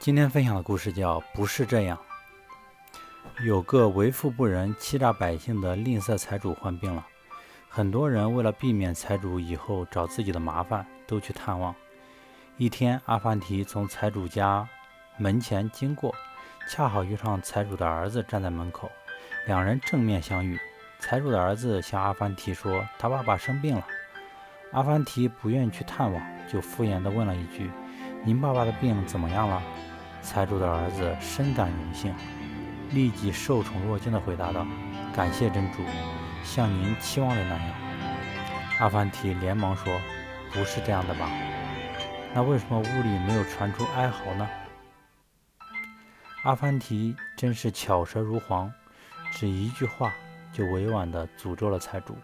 今天分享的故事叫《不是这样》。有个为富不仁、欺诈百姓的吝啬财主患病了，很多人为了避免财主以后找自己的麻烦，都去探望。一天，阿凡提从财主家门前经过，恰好遇上财主的儿子站在门口，两人正面相遇。财主的儿子向阿凡提说：“他爸爸生病了。”阿凡提不愿去探望，就敷衍地问了一句：“您爸爸的病怎么样了？”财主的儿子深感荣幸，立即受宠若惊地回答道：“感谢真主，像您期望的那样。”阿凡提连忙说：“不是这样的吧？那为什么屋里没有传出哀嚎呢？”阿凡提真是巧舌如簧，只一句话就委婉地诅咒了财主。